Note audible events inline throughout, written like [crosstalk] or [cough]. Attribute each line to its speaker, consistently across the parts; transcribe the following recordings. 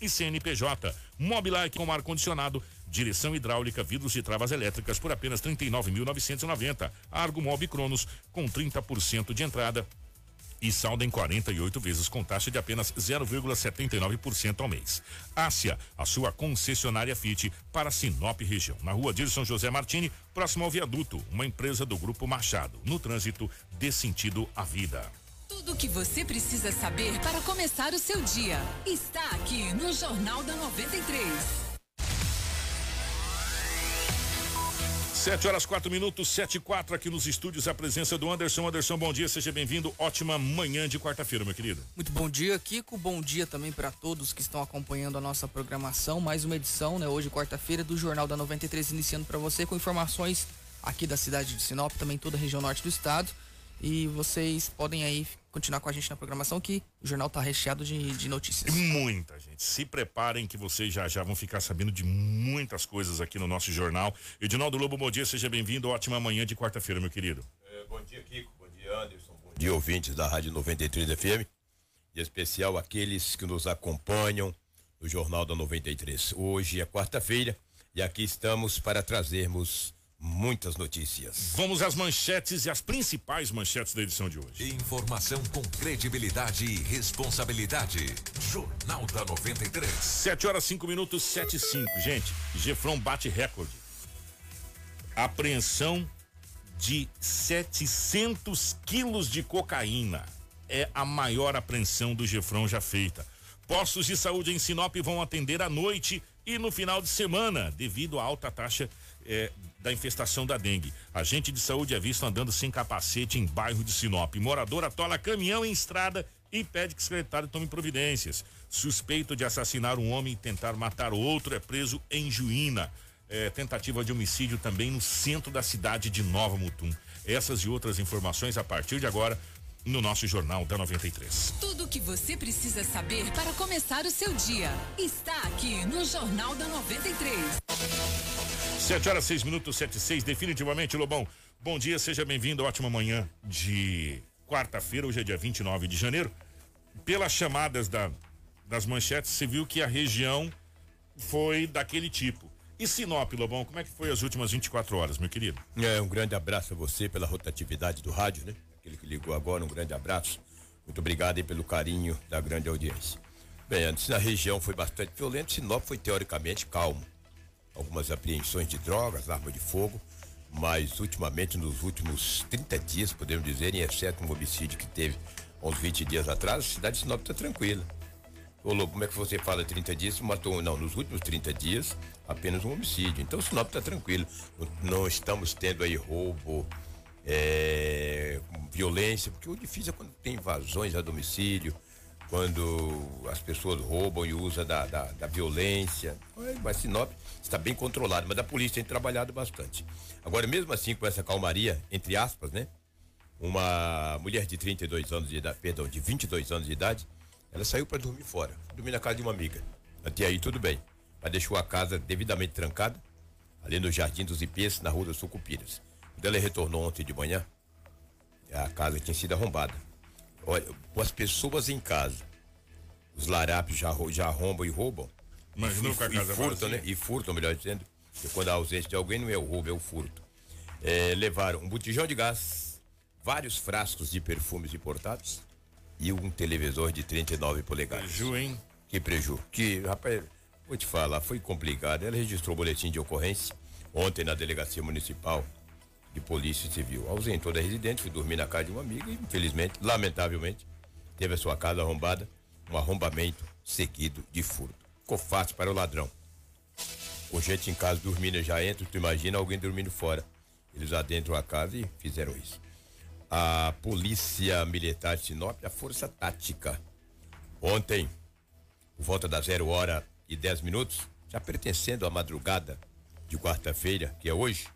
Speaker 1: e CNPJ. Mobilike com ar-condicionado, direção hidráulica, vidros e travas elétricas por apenas 39.990. Argo Mob Cronos com 30% de entrada e saldo em 48 vezes com taxa de apenas 0,79% ao mês. Ásia, a sua concessionária Fit para Sinop região, na rua Dirson José Martini, próximo ao viaduto, uma empresa do grupo Machado. No trânsito, dê sentido à vida.
Speaker 2: Tudo o que você precisa saber para começar o seu dia está aqui no Jornal da 93.
Speaker 1: Sete horas quatro minutos, sete e quatro aqui nos estúdios, a presença do Anderson. Anderson, bom dia, seja bem-vindo. Ótima manhã de quarta-feira, meu querido.
Speaker 3: Muito bom dia, Kiko. Bom dia também para todos que estão acompanhando a nossa programação. Mais uma edição, né? Hoje, quarta-feira, do Jornal da 93, iniciando para você com informações aqui da cidade de Sinop, também toda a região norte do estado. E vocês podem aí continuar com a gente na programação que o jornal tá recheado de, de notícias.
Speaker 1: Muita gente. Se preparem que vocês já já vão ficar sabendo de muitas coisas aqui no nosso jornal. Edinaldo Lobo, bom dia, seja bem-vindo. Ótima manhã de quarta-feira, meu querido.
Speaker 4: É, bom dia, Kiko. Bom dia, Anderson. Bom dia, ouvintes da Rádio 93 FM. Em especial aqueles que nos acompanham no Jornal da 93. Hoje é quarta-feira e aqui estamos para trazermos muitas notícias.
Speaker 1: Vamos às manchetes e as principais manchetes da edição de hoje.
Speaker 5: Informação com credibilidade e responsabilidade. Jornal da 93.
Speaker 1: 7 horas 5 minutos, 7 e 5. Gente, Gefrão bate recorde. Apreensão de 700 quilos de cocaína. É a maior apreensão do Gefrão já feita. Postos de saúde em Sinop vão atender à noite e no final de semana, devido à alta taxa eh, da infestação da dengue. Agente de saúde é visto andando sem capacete em bairro de Sinop. Morador atola caminhão em estrada e pede que o secretário tome providências. Suspeito de assassinar um homem e tentar matar outro é preso em Juína. É, tentativa de homicídio também no centro da cidade de Nova Mutum. Essas e outras informações a partir de agora no nosso Jornal da 93.
Speaker 2: Tudo o que você precisa saber para começar o seu dia está aqui no Jornal da 93.
Speaker 1: 7 horas 6 minutos, 7 e 6, definitivamente, Lobão. Bom dia, seja bem-vindo. Ótima manhã de quarta-feira, hoje é dia 29 de janeiro. Pelas chamadas da, das manchetes, você viu que a região foi daquele tipo. E Sinop, Lobão, como é que foi as últimas 24 horas, meu querido?
Speaker 4: É, um grande abraço a você pela rotatividade do rádio, né? Aquele que ligou agora, um grande abraço. Muito obrigado aí pelo carinho da grande audiência. Bem, antes na região foi bastante violento, Sinop foi teoricamente calmo. Algumas apreensões de drogas, arma de fogo, mas ultimamente, nos últimos 30 dias, podemos dizer, em exceto um homicídio que teve uns 20 dias atrás, a cidade de Sinop está tranquila. Ô Lobo, como é que você fala 30 dias? Matou, não, nos últimos 30 dias, apenas um homicídio. Então Sinop está tranquilo. Não, estamos tendo aí roubo, é, violência, porque o difícil é quando tem invasões a domicílio, quando as pessoas roubam e usam da, da, da violência. Mas Sinop está bem controlado, mas a polícia tem trabalhado bastante. Agora, mesmo assim, com essa calmaria, entre aspas, né? Uma mulher de 32 anos de idade, perdão, de 22 anos de idade, ela saiu para dormir fora, dormir na casa de uma amiga. Até aí tudo bem, mas deixou a casa devidamente trancada, ali no Jardim dos Ipês, na Rua das Sucupiras. Quando ela retornou ontem de manhã, a casa tinha sido arrombada. Olha, com as pessoas em casa, os larápios já, já arrombam e roubam.
Speaker 1: Imaginou
Speaker 4: e,
Speaker 1: com a casa
Speaker 4: e furtam, né? E furtam, melhor dizendo. Porque quando há ausência de alguém, não é o roubo, é o furto. É, levaram um botijão de gás, vários frascos de perfumes importados e um televisor de 39 polegadas.
Speaker 1: Preju, hein?
Speaker 4: Que preju. Que, rapaz, vou te falar, foi complicado. Ela registrou o boletim de ocorrência ontem na delegacia municipal de polícia civil. Ausentou da residente, foi dormir na casa de uma amiga e, infelizmente, lamentavelmente, teve a sua casa arrombada, um arrombamento seguido de furto. Ficou fácil para o ladrão. Com gente em casa dormindo, já entra, tu imagina alguém dormindo fora. Eles adentram a casa e fizeram isso. A Polícia Militar de Sinop, a Força Tática, ontem, por volta das zero hora e 10 minutos, já pertencendo à madrugada de quarta-feira, que é hoje,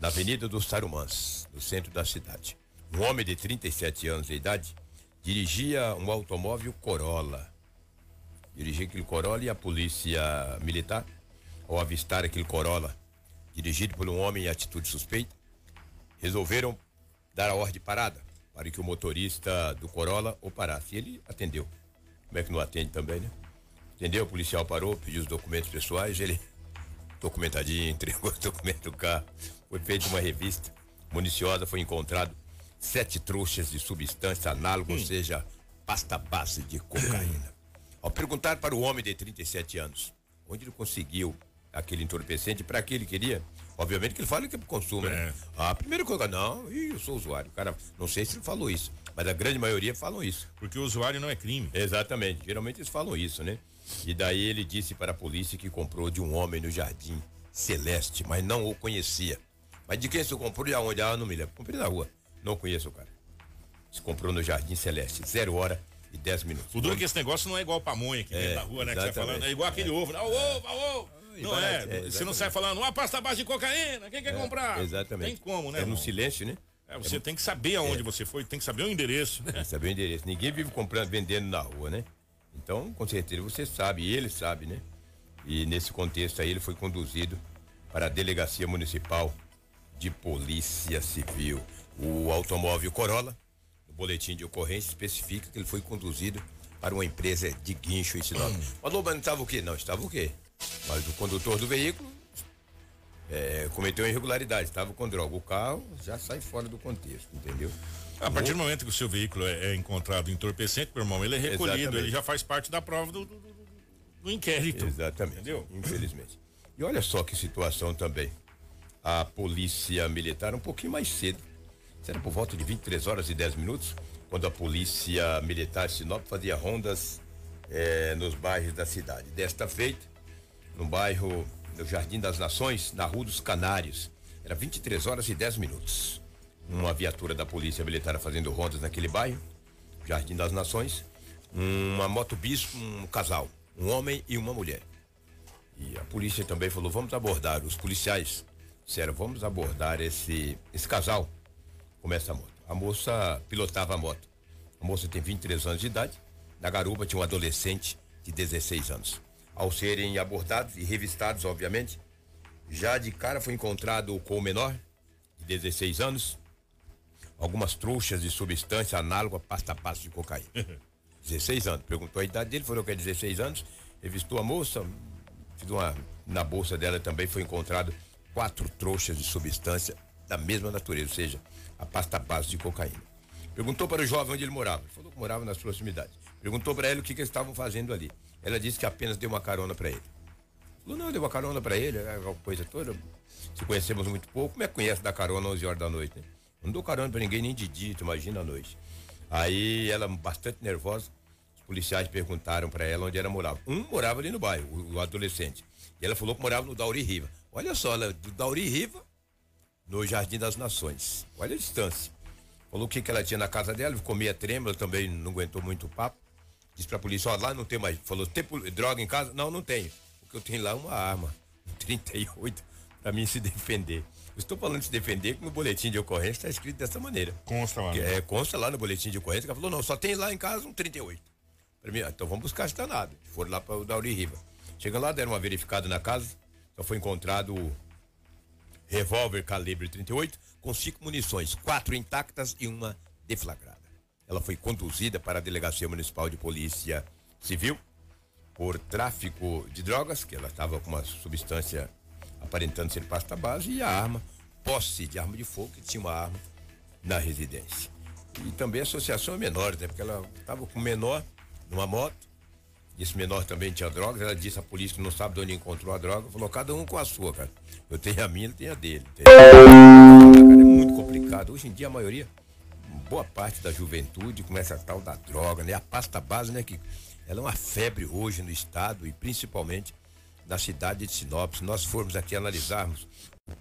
Speaker 4: na Avenida dos Tarumãs, no centro da cidade. Um homem de 37 anos de idade dirigia um automóvel Corolla. Dirigia aquele Corolla e a polícia militar, ao avistar aquele Corolla, dirigido por um homem em atitude suspeita, resolveram dar a ordem de parada para que o motorista do Corolla o parasse. E ele atendeu. Como é que não atende também, né? Entendeu? O policial parou, pediu os documentos pessoais, ele documentadinho, [laughs] entregou o documento do carro. Foi feita uma revista municiosa, foi encontrado sete trouxas de substância análoga, ou seja, pasta base de cocaína. [clears throat] Ao perguntar para o homem de 37 anos onde ele conseguiu aquele entorpecente, para que ele queria, obviamente que ele fala que é para consumo, né?
Speaker 1: É.
Speaker 4: Ah, primeira coisa, não, eu sou usuário. Cara, não sei se ele falou isso, mas a grande maioria falam isso.
Speaker 1: Porque o usuário não é crime.
Speaker 4: Exatamente, geralmente eles falam isso, né? E daí ele disse para a polícia que comprou de um homem no Jardim Celeste, mas não o conhecia. Mas de quem você comprou e aonde? Ah, não me lembro. Comprei na rua. Não conheço o cara. Se comprou no Jardim Celeste, zero hora e dez minutos.
Speaker 1: O duro é que esse negócio não é igual pamonha que
Speaker 4: É,
Speaker 1: vem da rua, né? Que você
Speaker 4: exatamente.
Speaker 1: falando. É igual aquele ovo. né? Ó, ovo, ó, ovo.
Speaker 4: e
Speaker 1: Não é.
Speaker 4: é,
Speaker 1: Você não sai falando, uma pasta base de cocaína, quem quer comprar?
Speaker 4: Exatamente.
Speaker 1: Tem como, né?
Speaker 4: É no
Speaker 1: irmão?
Speaker 4: silêncio, né?
Speaker 1: É, você tem que saber aonde você foi, tem que saber o endereço. né?
Speaker 4: Tem que saber o endereço. Ninguém vive comprando, vendendo na rua, né? Então, com certeza você sabe, ele sabe, né? E nesse contexto aí ele foi conduzido para a Delegacia Municipal de Polícia Civil. O automóvel Corolla, no boletim de ocorrência, especifica que ele foi conduzido para uma empresa de guincho em Sinop. Mas Loba, não estava o quê? Não, estava o quê? Mas o condutor do veículo é, cometeu irregularidade, estava com droga. O carro já sai fora do contexto, entendeu?
Speaker 1: A partir do momento que o seu veículo é, é encontrado entorpecente, meu irmão, ele é recolhido,
Speaker 4: Exatamente.
Speaker 1: ele já faz parte da prova do, do, do- inquérito.
Speaker 4: Exatamente.
Speaker 1: Entendeu?
Speaker 4: Infelizmente. E olha só que situação também. A polícia militar, um pouquinho mais cedo, era por volta de 23 horas e 10 minutos, quando a polícia militar de Sinop fazia rondas eh, nos bairros da cidade. Desta feita, no bairro do Jardim das Nações, na Rua dos Canários. Era 23 horas e 10 minutos. Uma viatura da polícia militar fazendo rondas naquele bairro, Jardim das Nações, uma moto bis, um casal, um homem e uma mulher. E a polícia também falou: vamos abordar. Os policiais disseram: vamos abordar esse, esse casal com essa moto. A moça pilotava a moto. A moça tem 23 anos de idade. Na garupa tinha um adolescente de 16 anos. Ao serem abordados e revistados, obviamente, já de cara foi encontrado com o menor, de 16 anos, algumas trouxas de substância análoga a pasta pasta de cocaína. [laughs] 16 anos. Perguntou a idade dele, falou que é 16 anos. Revistou a moça. uma- na bolsa dela também foi encontrado quatro trouxas de substância da mesma natureza, ou seja, a pasta base de cocaína. Perguntou para o jovem onde ele morava. Ele falou que morava nas proximidades. Perguntou para ele o que, que eles estavam fazendo ali. Ela disse que apenas deu uma carona para ele. Falou, não, deu uma carona para ele, é aquela coisa toda. Se conhecemos muito pouco, como é que conhece dar carona às 11 horas da noite, né? Não dou carona para ninguém nem de dia, tu imagina à noite. Aí ela, bastante nervosa, os policiais perguntaram para ela onde ela morava. Um morava ali no bairro, o, o adolescente. E ela falou que morava no Dauri Riva. Olha só, ela, do Dauri Riva, no Jardim das Nações. Olha a distância. Falou o que, que ela tinha na casa dela, ficou meia trêmula, também não aguentou muito o papo. Disse pra polícia, ó, lá não tem mais. Falou, tem droga em casa? Não, não tenho. O que eu tenho lá é uma arma, [laughs] um 38, pra mim se defender. Eu estou falando de se defender, que no boletim de ocorrência está escrito dessa maneira.
Speaker 1: Consta lá.
Speaker 4: É, consta lá no boletim de ocorrência que ela falou, não, só tem lá em casa um 38. Pra mim, ah, então vamos buscar esse danado. Foram lá para o Dauri Riva. Chegando lá, deram uma verificada na casa, só foi encontrado o revólver calibre 38 com cinco munições, quatro intactas e uma deflagrada. Ela foi conduzida para a Delegacia Municipal de Polícia Civil por tráfico de drogas, que ela estava com uma substância aparentando ser pasta base, e a arma, posse de arma de fogo, que tinha uma arma na residência. E também associação a menores, né? Porque ela estava com menor numa moto, e esse menor também tinha drogas, ela disse à polícia que não sabe de onde encontrou a droga, falou, cada um com a sua, cara. Eu tenho a minha, ele tem a dele. é muito complicado. Hoje em dia a maioria, boa parte da juventude começa a tal da droga, né? A pasta base, né? Que ela é uma febre hoje no estado e principalmente na cidade de Sinop. Se nós formos aqui analisarmos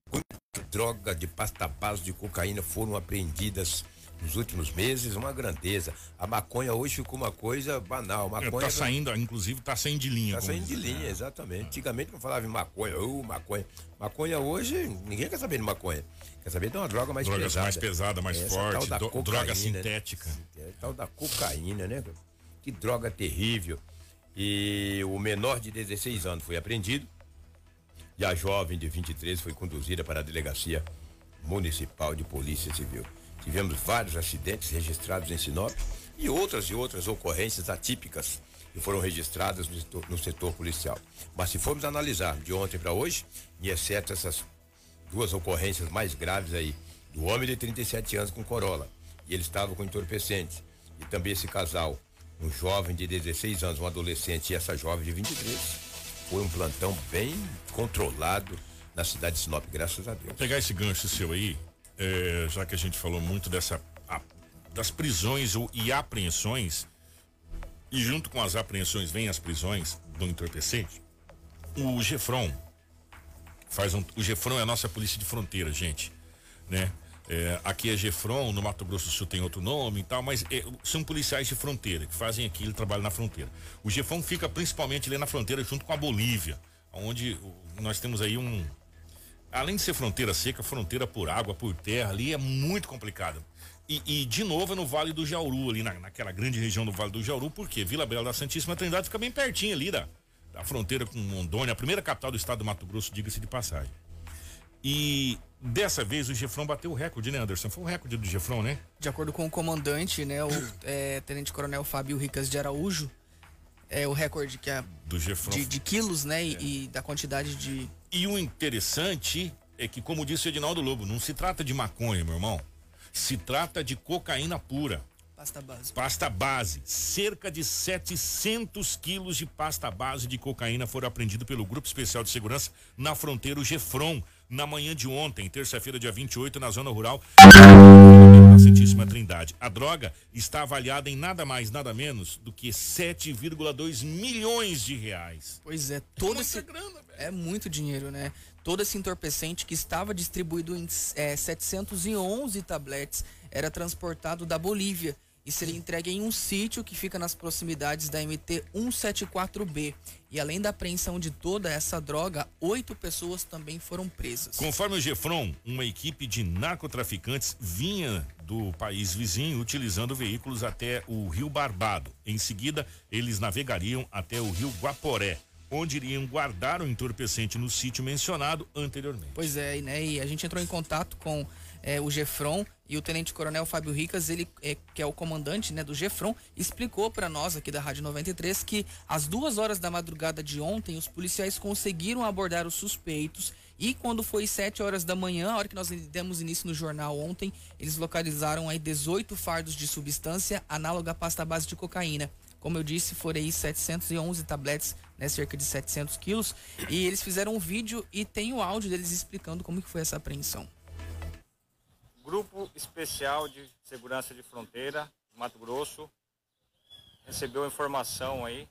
Speaker 4: quanta droga de pasta base de cocaína foram apreendidas nos últimos meses, uma grandeza. A maconha hoje ficou uma coisa banal.
Speaker 1: É,
Speaker 4: Maconha
Speaker 1: tá saindo, inclusive tá saindo de linha.
Speaker 4: Tá saindo de linha, exatamente. Antigamente não falava em maconha, ô maconha. Maconha hoje, ninguém quer saber de maconha. Quer saber de uma droga mais
Speaker 1: Drogas
Speaker 4: pesada.
Speaker 1: mais pesada, mais
Speaker 4: Essa
Speaker 1: forte,
Speaker 4: tal
Speaker 1: do-
Speaker 4: cocaína,
Speaker 1: droga
Speaker 4: né?
Speaker 1: sintética.
Speaker 4: É, tal da cocaína, né? Que droga terrível. E o menor de 16 anos foi apreendido. E a jovem de 23 foi conduzida para a delegacia municipal de polícia civil. Tivemos vários acidentes registrados em Sinop e outras e outras ocorrências atípicas. que foram registradas no setor, no setor policial. Mas se formos analisar de ontem para hoje, e exceto essas duas ocorrências mais graves aí, do homem de 37 anos com Corolla, e ele estava com entorpecentes, e também esse casal, um jovem de 16 anos, um adolescente e essa jovem de 23, foi um plantão bem controlado na cidade de Sinop, graças a Deus. Vou
Speaker 1: pegar esse gancho seu aí, é, já que a gente falou muito dessa a, das prisões e apreensões, e junto com as apreensões vem as prisões do entorpecente. O Gefron faz um, o Gefron é a nossa polícia de fronteira, gente, né? É, aqui é Gefron, no Mato Grosso do Sul tem outro nome e tal, mas é, são policiais de fronteira que fazem aqui, ele trabalha na fronteira. O Gefron fica principalmente ali na fronteira junto com a Bolívia, onde nós temos aí um, além de ser fronteira seca, fronteira por água, por terra, ali é muito complicado. E, e, de novo é no Vale do Jauru, ali na, naquela grande região do Vale do Jauru, porque Vila Bela da Santíssima Trindade fica bem pertinho ali da, da fronteira com Rondônia, a primeira capital do estado do Mato Grosso, diga-se de passagem. E dessa vez o Gefrão bateu o recorde, né, Anderson? Foi o recorde do Gefrão, né?
Speaker 3: De acordo com o comandante, né, o é, Tenente Coronel Fábio Ricas de Araújo, é o recorde que é
Speaker 1: do Gefrão.
Speaker 3: De, de quilos, né, é. e, e da quantidade de.
Speaker 1: E o interessante é que, como disse o Edinaldo Lobo, não se trata de maconha, meu irmão. Se trata de cocaína pura.
Speaker 3: Pasta base.
Speaker 1: Pasta base. Cerca de 700 quilos de pasta base de cocaína foram apreendidos pelo Grupo Especial de Segurança na fronteira Gefron na manhã de ontem, terça-feira, dia 28, na zona rural da Santíssima Trindade. A droga está avaliada em nada mais, nada menos do que 7,2 milhões de reais.
Speaker 3: Pois é, todo é esse grana, é muito dinheiro, né? Todo esse entorpecente que estava distribuído em é, 711 tabletes era transportado da Bolívia e seria entregue em um sítio que fica nas proximidades da MT 174B. E além da apreensão de toda essa droga, oito pessoas também foram presas.
Speaker 1: Conforme o Gefron, uma equipe de narcotraficantes vinha do país vizinho utilizando veículos até o Rio Barbado. Em seguida, eles navegariam até o Rio Guaporé onde iriam guardar o entorpecente no sítio mencionado anteriormente.
Speaker 3: Pois é, né? E a gente entrou em contato com é, o Gefron e o Tenente Coronel Fábio Ricas, ele é, que é o comandante né, do Gefron, explicou para nós aqui da Rádio 93 que às duas horas da madrugada de ontem os policiais conseguiram abordar os suspeitos e quando foi sete horas da manhã, a hora que nós demos início no jornal ontem, eles localizaram aí 18 fardos de substância análoga à pasta base de cocaína. Como eu disse, foram aí 711 tabletes, né, cerca de 700 quilos. E eles fizeram um vídeo e tem o áudio deles explicando como que foi essa apreensão.
Speaker 6: Grupo Especial de Segurança de Fronteira, Mato Grosso, recebeu informação aí,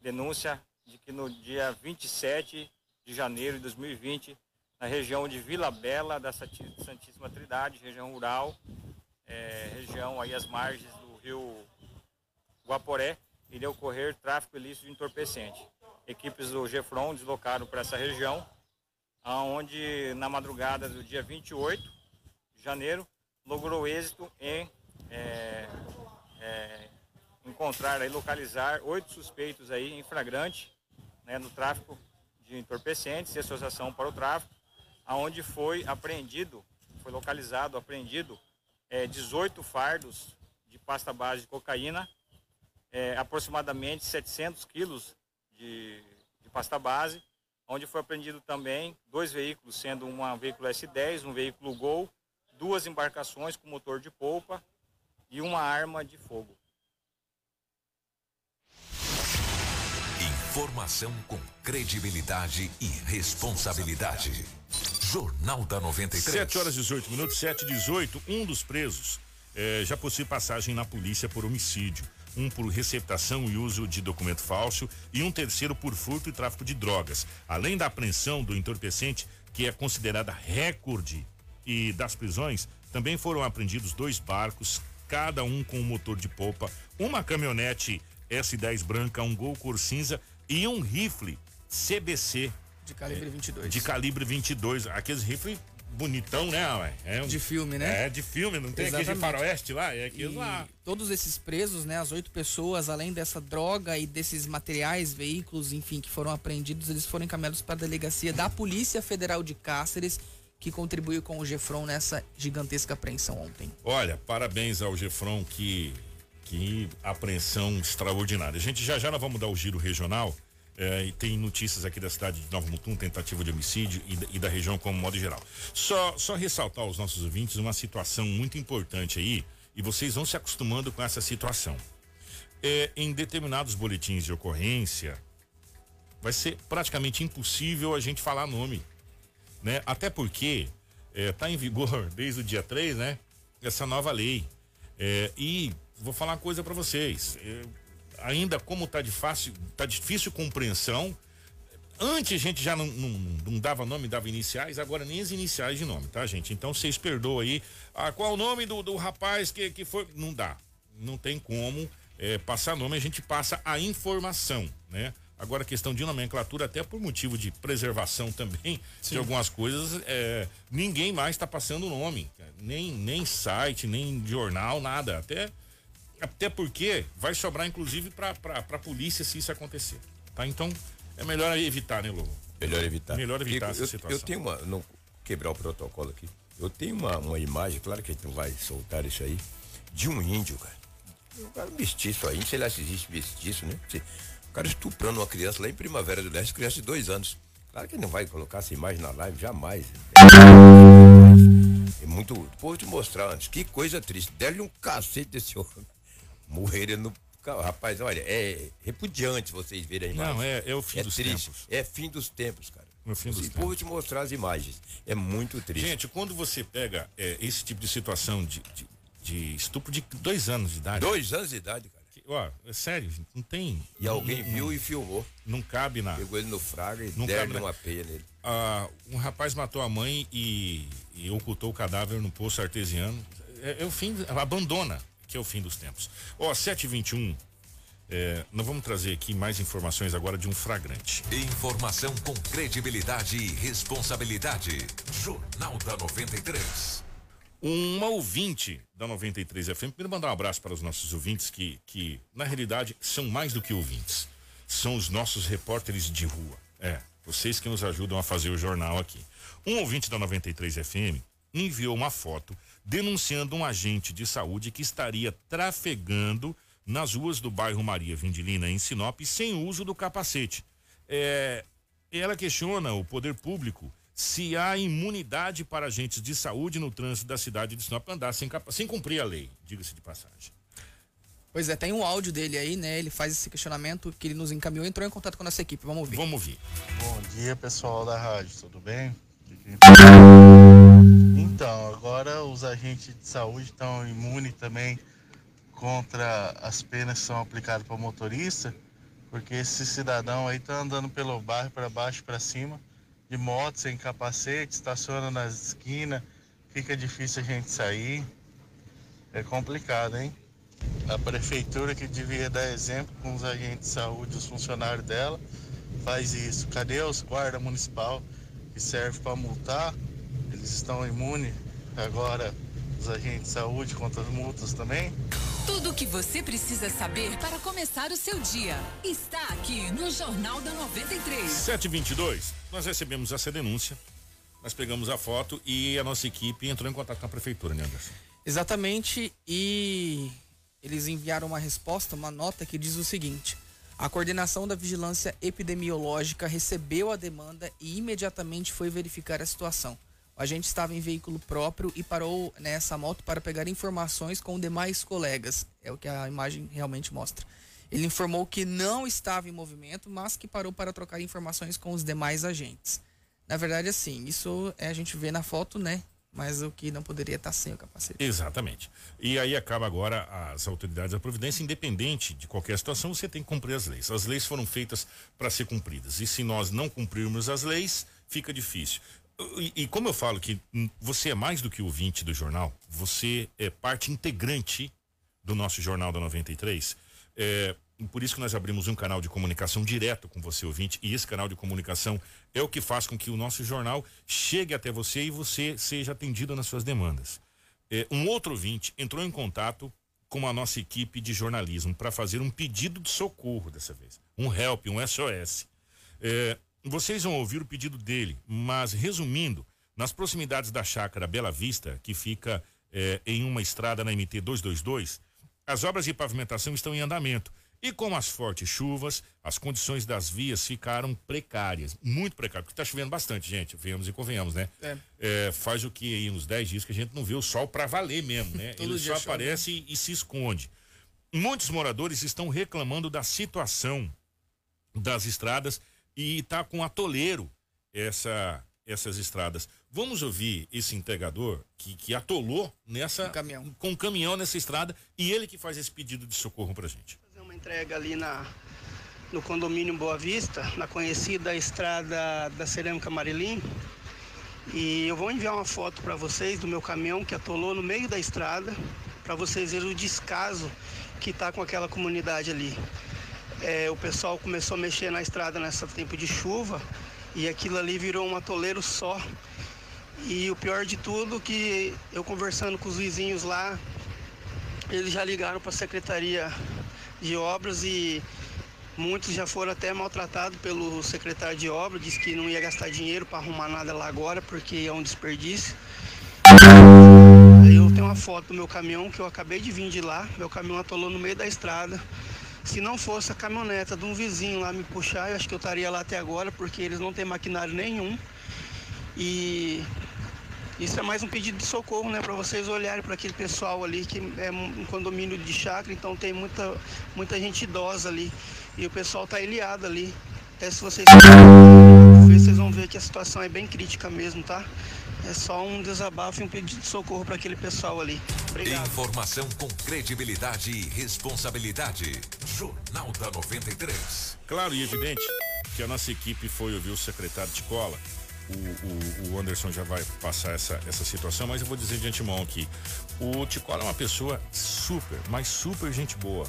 Speaker 6: denúncia de que no dia 27 de janeiro de 2020, na região de Vila Bela da Santíssima Trindade, região rural, é, região aí às margens do rio Guaporé, iria ocorrer tráfico ilícito de entorpecente. Equipes do Gefron deslocaram para essa região, onde na madrugada do dia 28 janeiro, logrou êxito em é, é, encontrar e localizar oito suspeitos aí em flagrante né, no tráfico de entorpecentes e associação para o tráfico, aonde foi apreendido, foi localizado, apreendido é, 18 fardos de pasta base de cocaína, é, aproximadamente 700 quilos de, de pasta base, onde foi apreendido também dois veículos, sendo um veículo S10, um veículo Gol duas embarcações com motor de polpa e uma arma de fogo.
Speaker 5: Informação com credibilidade e responsabilidade. Jornal da 93.
Speaker 1: 7 horas e 18 minutos, 7 e 18. Um dos presos eh, já possui passagem na polícia por homicídio. Um por receptação e uso de documento falso e um terceiro por furto e tráfico de drogas. Além da apreensão do entorpecente, que é considerada recorde e das prisões, também foram apreendidos dois barcos, cada um com um motor de polpa, uma caminhonete S10 branca, um Gol cor cinza e um rifle CBC
Speaker 3: de calibre 22.
Speaker 1: De calibre 22, aqueles rifles bonitão, né?
Speaker 3: É um, de filme, né?
Speaker 1: É, de filme, não tem Exatamente. aquele faroeste lá, é aquilo lá.
Speaker 3: Todos esses presos, né, as oito pessoas, além dessa droga e desses materiais, veículos, enfim, que foram apreendidos, eles foram encaminhados para a delegacia da Polícia Federal de Cáceres que contribuiu com o Gefron nessa gigantesca apreensão ontem.
Speaker 1: Olha, parabéns ao Gefron que Que apreensão extraordinária. A gente já já nós vamos dar o giro regional. É, e tem notícias aqui da cidade de Nova Mutum, tentativa de homicídio e da, e da, região como modo geral. Só, só ressaltar aos nossos ouvintes uma situação muito importante aí, e vocês vão se acostumando com essa situação. É, em determinados boletins de ocorrência, vai ser praticamente impossível a gente falar nome, né? Até porque está é, em vigor [laughs] desde o dia 3, né? Essa nova lei. É, e vou falar uma coisa para vocês. É, ainda como tá de fácil, tá difícil compreensão. Antes a gente já não, não, não, dava nome, dava iniciais, agora nem as iniciais de nome, tá, gente? Então vocês perdoam aí. Ah, qual o nome do, do rapaz que, que foi? Não dá. Não tem como é, passar nome, a gente passa a informação, né? Agora, a questão de nomenclatura, até por motivo de preservação também Sim. de algumas coisas, é, ninguém mais está passando nome. Nem, nem site, nem jornal, nada. Até até porque vai sobrar, inclusive, para a polícia se isso acontecer. Tá? Então, é melhor evitar, né, Lobo?
Speaker 4: Melhor evitar.
Speaker 1: Melhor evitar
Speaker 4: essa
Speaker 1: eu, situação.
Speaker 4: Eu tenho uma. Não quebrar o protocolo aqui. Eu tenho uma, uma imagem, claro que a gente não vai soltar isso aí, de um índio, cara. Um cara mestiço aí, sei lá se existe mestiço, né? O cara estuprando uma criança lá em Primavera do Leste, criança de dois anos. Claro que ele não vai colocar essa imagem na live, jamais. É muito. Vou te mostrar antes. Que coisa triste. Dele um cacete desse homem morreram no. Rapaz, olha, é repudiante vocês verem a imagem.
Speaker 1: Não, é, é o fim é dos triste. tempos.
Speaker 4: É fim dos tempos, cara.
Speaker 1: No fim dos
Speaker 4: tempos. Vou te mostrar as imagens. É muito triste.
Speaker 1: Gente, quando você pega é, esse tipo de situação de, de, de, estupro de dois anos de idade.
Speaker 4: Dois anos de idade, cara.
Speaker 1: Ó, é sério, não tem.
Speaker 4: E alguém não, viu não, e filmou.
Speaker 1: Não cabe na.
Speaker 4: Pegou ele no fraga e não deram uma peia nele.
Speaker 1: Ah, um rapaz matou a mãe e, e ocultou o cadáver no poço artesiano. É, é o fim, abandona que é o fim dos tempos. Ó, oh, 721. É, nós vamos trazer aqui mais informações agora de um fragrante.
Speaker 5: Informação com credibilidade e responsabilidade. Jornal da 93.
Speaker 1: Uma ouvinte da 93 FM. Primeiro mandar um abraço para os nossos ouvintes que, que na realidade são mais do que ouvintes. São os nossos repórteres de rua. É, vocês que nos ajudam a fazer o jornal aqui. Um ouvinte da 93 FM enviou uma foto denunciando um agente de saúde que estaria trafegando nas ruas do bairro Maria Vindilina, em Sinop, sem uso do capacete. É, ela questiona o poder público se há imunidade para agentes de saúde no trânsito da cidade de Sinop andar sem, sem cumprir a lei, diga-se de passagem.
Speaker 3: Pois é, tem um áudio dele aí, né? Ele faz esse questionamento que ele nos encaminhou, entrou em contato com a nossa equipe. Vamos ouvir.
Speaker 1: Vamos ouvir.
Speaker 7: Bom dia, pessoal da rádio, tudo bem? Então, agora os agentes de saúde estão imunes também contra as penas que são aplicadas para o motorista, porque esse cidadão aí está andando pelo bairro para baixo para cima, de moto, sem capacete, estaciona nas esquinas, fica difícil a gente sair. É complicado, hein? A prefeitura que devia dar exemplo com os agentes de saúde, os funcionários dela, faz isso. Cadê os guarda municipal que serve para multar? eles estão imunes agora os agentes de saúde contra as multas também?
Speaker 2: Tudo o que você precisa saber para começar o seu dia está aqui no Jornal da 93.
Speaker 1: 722. Nós recebemos essa denúncia, nós pegamos a foto e a nossa equipe entrou em contato com a prefeitura, né, Anderson?
Speaker 3: Exatamente, e eles enviaram uma resposta, uma nota que diz o seguinte: a coordenação da vigilância epidemiológica recebeu a demanda e imediatamente foi verificar a situação. O agente estava em veículo próprio e parou nessa moto para pegar informações com demais colegas. É o que a imagem realmente mostra. Ele informou que não estava em movimento, mas que parou para trocar informações com os demais agentes. Na verdade, assim, isso é a gente vê na foto, né? Mas o que não poderia estar sem o capacete.
Speaker 1: Exatamente. E aí acaba agora as autoridades da providência, independente de qualquer situação, você tem que cumprir as leis. As leis foram feitas para ser cumpridas. E se nós não cumprirmos as leis, fica difícil. E, e, como eu falo que você é mais do que ouvinte do jornal, você é parte integrante do nosso Jornal da 93. É, por isso que nós abrimos um canal de comunicação direto com você, ouvinte, e esse canal de comunicação é o que faz com que o nosso jornal chegue até você e você seja atendido nas suas demandas. É, um outro ouvinte entrou em contato com a nossa equipe de jornalismo para fazer um pedido de socorro dessa vez. Um help, um SOS. É, vocês vão ouvir o pedido dele, mas resumindo, nas proximidades da chácara Bela Vista, que fica eh, em uma estrada na MT 222, As obras de pavimentação estão em andamento. E com as fortes chuvas, as condições das vias ficaram precárias, muito precárias, porque está chovendo bastante, gente, venhamos e convenhamos, né?
Speaker 3: É.
Speaker 1: É, faz o que aí uns 10 dias que a gente não vê o sol para valer mesmo, né? [laughs] Ele só
Speaker 3: chove.
Speaker 1: aparece e, e se esconde. Muitos moradores estão reclamando da situação das estradas e tá com atoleiro essa essas estradas. Vamos ouvir esse entregador que, que atolou nessa
Speaker 3: Um caminhão.
Speaker 1: com um caminhão nessa estrada e ele que faz esse pedido de socorro pra gente.
Speaker 8: fazer uma entrega ali na, no condomínio Boa Vista, na conhecida estrada da Cerâmica Marilim. E eu vou enviar uma foto para vocês do meu caminhão que atolou no meio da estrada, para vocês verem o descaso que está com aquela comunidade ali. É, o pessoal começou a mexer na estrada nesse tempo de chuva e aquilo ali virou um atoleiro só. E o pior de tudo que eu conversando com os vizinhos lá, eles já ligaram para a secretaria de obras e muitos já foram até maltratados pelo secretário de obras, disse que não ia gastar dinheiro para arrumar nada lá agora porque é um desperdício. Eu tenho uma foto do meu caminhão que eu acabei de vir de lá, meu caminhão atolou no meio da estrada. Se não fosse a caminhoneta de um vizinho lá me puxar, eu acho que eu estaria lá até agora, porque eles não têm maquinário nenhum. E isso é mais um pedido de socorro, né, para vocês olharem para aquele pessoal ali que é um condomínio de chácara, então tem muita muita gente idosa ali e o pessoal tá ilhado ali. Até se vocês vocês vão ver que a situação é bem crítica mesmo, tá? É só um desabafo e um pedido de socorro para aquele pessoal ali. Obrigado.
Speaker 5: Informação com credibilidade e responsabilidade. Jornal da 93.
Speaker 1: Claro e evidente que a nossa equipe foi ouvir o secretário de escola. O, o, o Anderson já vai passar essa, essa situação, mas eu vou dizer de antemão aqui. O Ticola é uma pessoa super, mas super gente boa.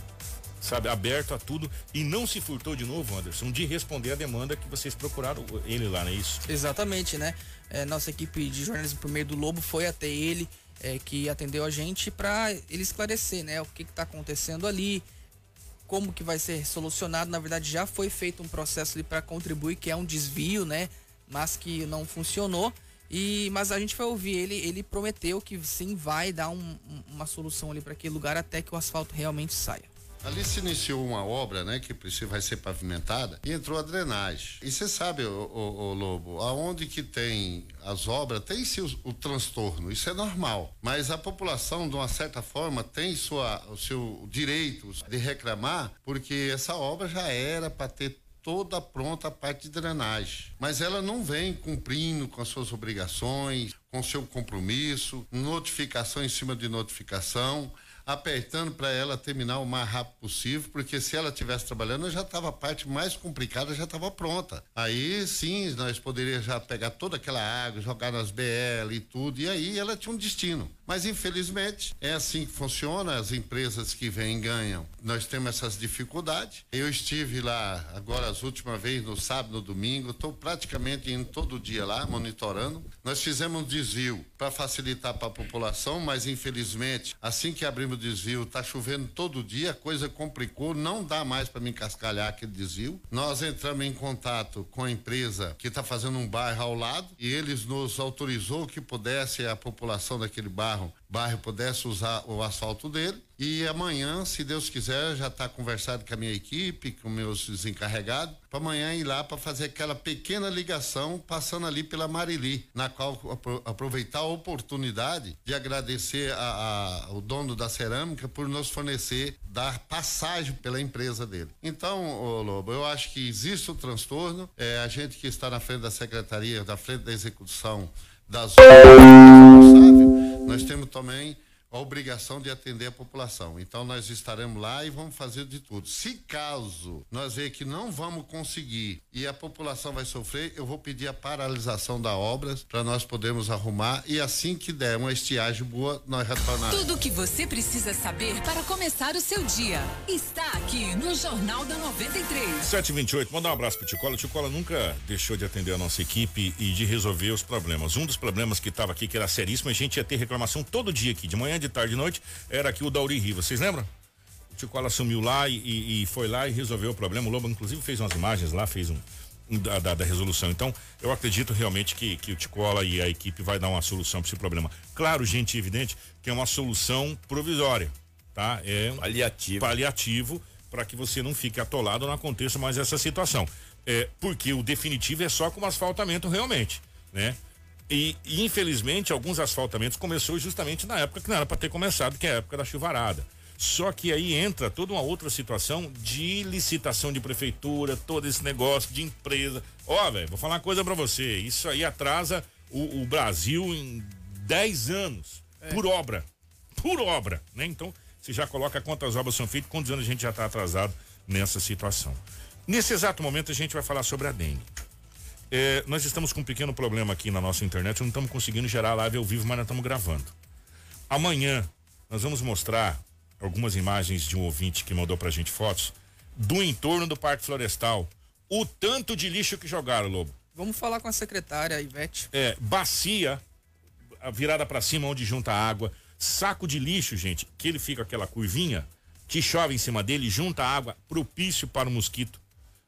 Speaker 1: Sabe, aberto a tudo e não se furtou de novo, Anderson, de responder a demanda que vocês procuraram ele lá, não é isso?
Speaker 3: Exatamente, né? É, nossa equipe de jornalismo por meio do Lobo foi até ele, é, que atendeu a gente para ele esclarecer, né? O que está acontecendo ali, como que vai ser solucionado. Na verdade, já foi feito um processo ali para contribuir, que é um desvio, né? Mas que não funcionou. E mas a gente vai ouvir ele. Ele prometeu que sim vai dar um- um- uma solução ali para aquele lugar até que o asfalto realmente saia.
Speaker 9: Ali se iniciou uma obra, né, que precisa vai ser pavimentada e entrou a drenagem. E você sabe, o, o, Lobo, aonde que tem as obras tem sim o, o transtorno, isso é normal. Mas a população, de uma certa forma, tem sua, o seu direito de reclamar, porque essa obra já era para ter toda pronta a parte de drenagem. Mas ela não vem cumprindo com as suas obrigações, com seu compromisso, notificação em cima de notificação apertando para ela terminar o mais rápido possível, porque se ela estivesse trabalhando, já estava a parte mais complicada, já estava pronta. Aí sim, nós poderíamos já pegar toda aquela água, jogar nas BL e tudo, e aí ela tinha um destino. Mas infelizmente é assim que funciona, as empresas que vêm ganham. Nós temos essas dificuldades. Eu estive lá agora as últimas vezes no sábado, no domingo, estou praticamente indo todo dia lá monitorando. Nós fizemos um desvio para facilitar para a população, mas infelizmente assim que abrimos o desvio está chovendo todo dia, a coisa complicou, não dá mais para me cascalhar aquele desvio. Nós entramos em contato com a empresa que está fazendo um bairro ao lado e eles nos autorizou que pudesse a população daquele bairro bairro pudesse usar o asfalto dele. E amanhã, se Deus quiser, já está conversado com a minha equipe, com meus desencarregados, para amanhã ir lá para fazer aquela pequena ligação passando ali pela Marili, na qual apro- aproveitar a oportunidade de agradecer a, a- o dono da cerâmica por nos fornecer, dar passagem pela empresa dele. Então, ô Lobo, eu acho que existe o transtorno, é, a gente que está na frente da secretaria, da frente da execução das responsável, nós temos também a obrigação de atender a população. Então nós estaremos lá e vamos fazer de tudo. Se caso nós ver que não vamos conseguir e a população vai sofrer, eu vou pedir a paralisação da obra para nós podermos arrumar e assim que der uma estiagem boa, nós retornaremos.
Speaker 2: Tudo o que você precisa saber para começar o seu dia está aqui no Jornal da 93.
Speaker 1: 728, mandar um abraço pro Ticola. O Ticola nunca deixou de atender a nossa equipe e de resolver os problemas. Um dos problemas que estava aqui, que era seríssimo, a gente ia ter reclamação todo dia aqui, de manhã, de tarde, de noite, era aqui o Dauri Riva. Vocês lembram? O Ticola assumiu lá e, e- e foi lá e resolveu o problema. O Lobo, inclusive, fez umas imagens lá, fez um. um Da, da- da resolução. Então, eu acredito realmente que, que o Ticola e a equipe vai dar uma solução para esse problema. Claro, gente, evidente que é uma solução provisória. tá? É um
Speaker 4: Paliativo.
Speaker 1: paliativo para que você não fique atolado, não aconteça mais essa situação. É, porque o definitivo é só com asfaltamento realmente, né? E, e, infelizmente alguns asfaltamentos começou justamente na época que não era para ter começado, que é a época da chuvarada. Só que aí entra toda uma outra situação de licitação de prefeitura, todo esse negócio de empresa. Ó, velho, vou falar uma coisa para você. Isso aí atrasa o, o Brasil em 10 anos por obra. Por obra, né? Então, você já coloca quantas obras são feitas, quantos anos a gente já está atrasado nessa situação. Nesse exato momento, a gente vai falar sobre a dengue. É, nós estamos com um pequeno problema aqui na nossa internet, não estamos conseguindo gerar live ao vivo, mas nós estamos gravando. Amanhã nós vamos mostrar algumas imagens de um ouvinte que mandou pra gente fotos do entorno do Parque Florestal. O tanto de lixo que jogaram, Lobo.
Speaker 3: Vamos falar com a secretária Ivete.
Speaker 1: É, bacia virada para cima onde junta a água, saco de lixo, gente, que ele fica aquela curvinha que chove em cima dele, junta água propício para o mosquito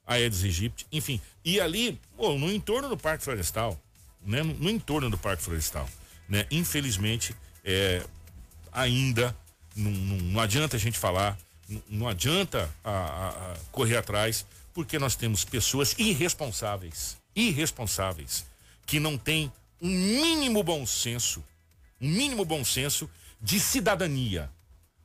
Speaker 1: Aedes aegypti, enfim. E ali, pô, no entorno do Parque Florestal, né? No, no entorno do Parque Florestal, né? Infelizmente, é, ainda não, não, não adianta a gente falar, não, não adianta a, a, a correr atrás, porque nós temos pessoas irresponsáveis, irresponsáveis, que não têm um mínimo bom senso, um mínimo bom senso de cidadania,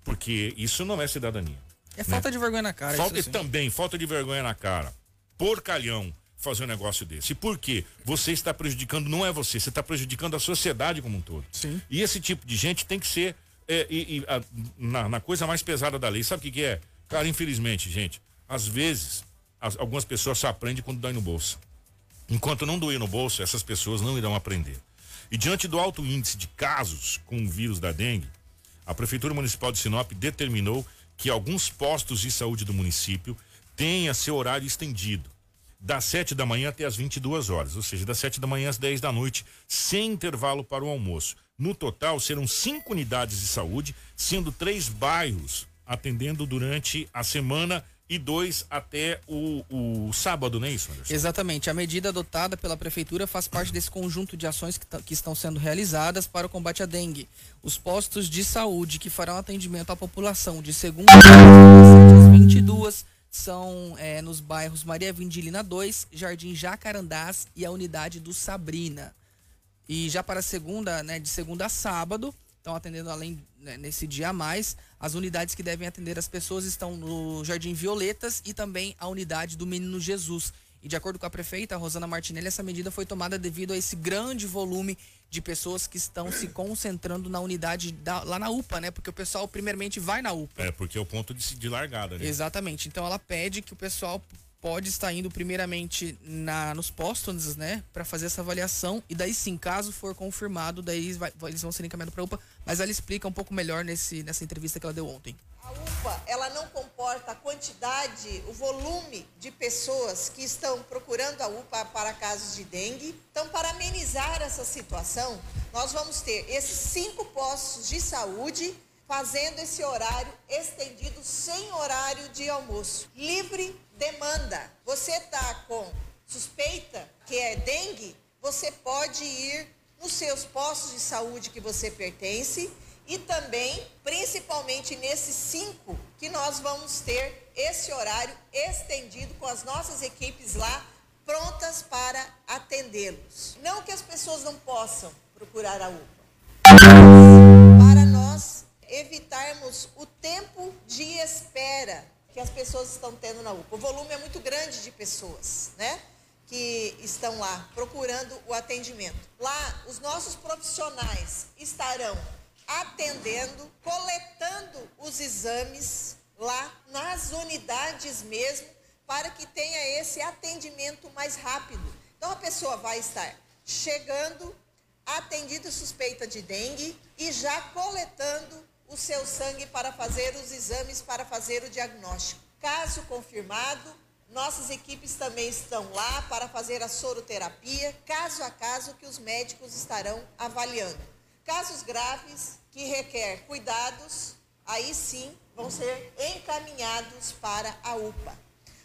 Speaker 1: porque isso não é cidadania.
Speaker 3: É falta de vergonha na cara.
Speaker 1: Falta também, falta de vergonha na cara. Porcalhão fazer um negócio desse. Por quê? Você está prejudicando, não é você, você está prejudicando a sociedade como um todo.
Speaker 3: Sim.
Speaker 1: E esse tipo de gente tem que ser é, e, e, a- na, na coisa mais pesada da lei. Sabe o que, que é? Cara, infelizmente, gente, às vezes as- algumas pessoas só aprendem quando dói no bolso. Enquanto não doer no bolso, essas pessoas não irão aprender. E diante do alto índice de casos com o vírus da dengue, a Prefeitura Municipal de Sinop determinou que alguns postos de saúde do município tenha seu horário estendido das 7 da manhã até as 22 horas, ou seja, das 7 da manhã às 10 da noite, sem intervalo para o almoço. No total, serão cinco unidades de saúde, sendo três bairros atendendo durante a semana e dois até o, o sábado, não é isso, Anderson?
Speaker 3: Exatamente. A medida adotada pela Prefeitura faz parte desse conjunto de ações que, ta- que estão sendo realizadas para o combate à dengue. Os postos de saúde que farão atendimento à população de segunda às 22 são eh, nos bairros Maria Vindilina 2, Jardim Jacarandás e a unidade do Sabrina. E já para segunda, né, de segunda a sábado, estão atendendo além né, nesse dia a mais, as unidades que devem atender as pessoas estão no Jardim Violetas e também a unidade do Menino Jesus. E de acordo com a prefeita Rosana Martinelli, essa medida foi tomada devido a esse grande volume de pessoas que estão se concentrando na unidade da- lá na UPA, né? Porque o pessoal primeiramente vai na UPA.
Speaker 1: É, porque é o ponto de, de largada, né?
Speaker 3: Exatamente. Então ela pede que o pessoal pode estar indo primeiramente na nos postos, né, Pra fazer essa avaliação e daí sim, caso for confirmado, daí vai- eles vão ser encaminhados para UPA, mas ela explica um pouco melhor nesse nessa entrevista que ela deu ontem.
Speaker 10: A UPA, ela não comporta a quantidade, o volume de pessoas que estão procurando a UPA para casos de dengue. Então, para amenizar essa situação, nós vamos ter esses cinco postos de saúde fazendo esse horário estendido sem horário de almoço. Livre demanda. Você está com suspeita que é dengue, você pode ir nos seus postos de saúde que você pertence e também, principalmente nesses cinco, que nós vamos ter esse horário estendido com as nossas equipes lá prontas para atendê-los. Não que as pessoas não possam procurar a UPA, para nós evitarmos o tempo de espera que as pessoas estão tendo na UPA. O volume é muito grande de pessoas, né? Que estão lá procurando o atendimento. Lá, os nossos profissionais estarão atendendo, coletando os exames lá nas unidades mesmo, para que tenha esse atendimento mais rápido. Então, a pessoa vai estar chegando, atendida suspeita de dengue e já coletando o seu sangue para fazer os exames, para fazer o diagnóstico. Caso confirmado, nossas equipes também estão lá para fazer a soroterapia, caso a caso que os médicos estarão avaliando. Casos graves que requer cuidados, aí sim vão ser encaminhados para a UPA.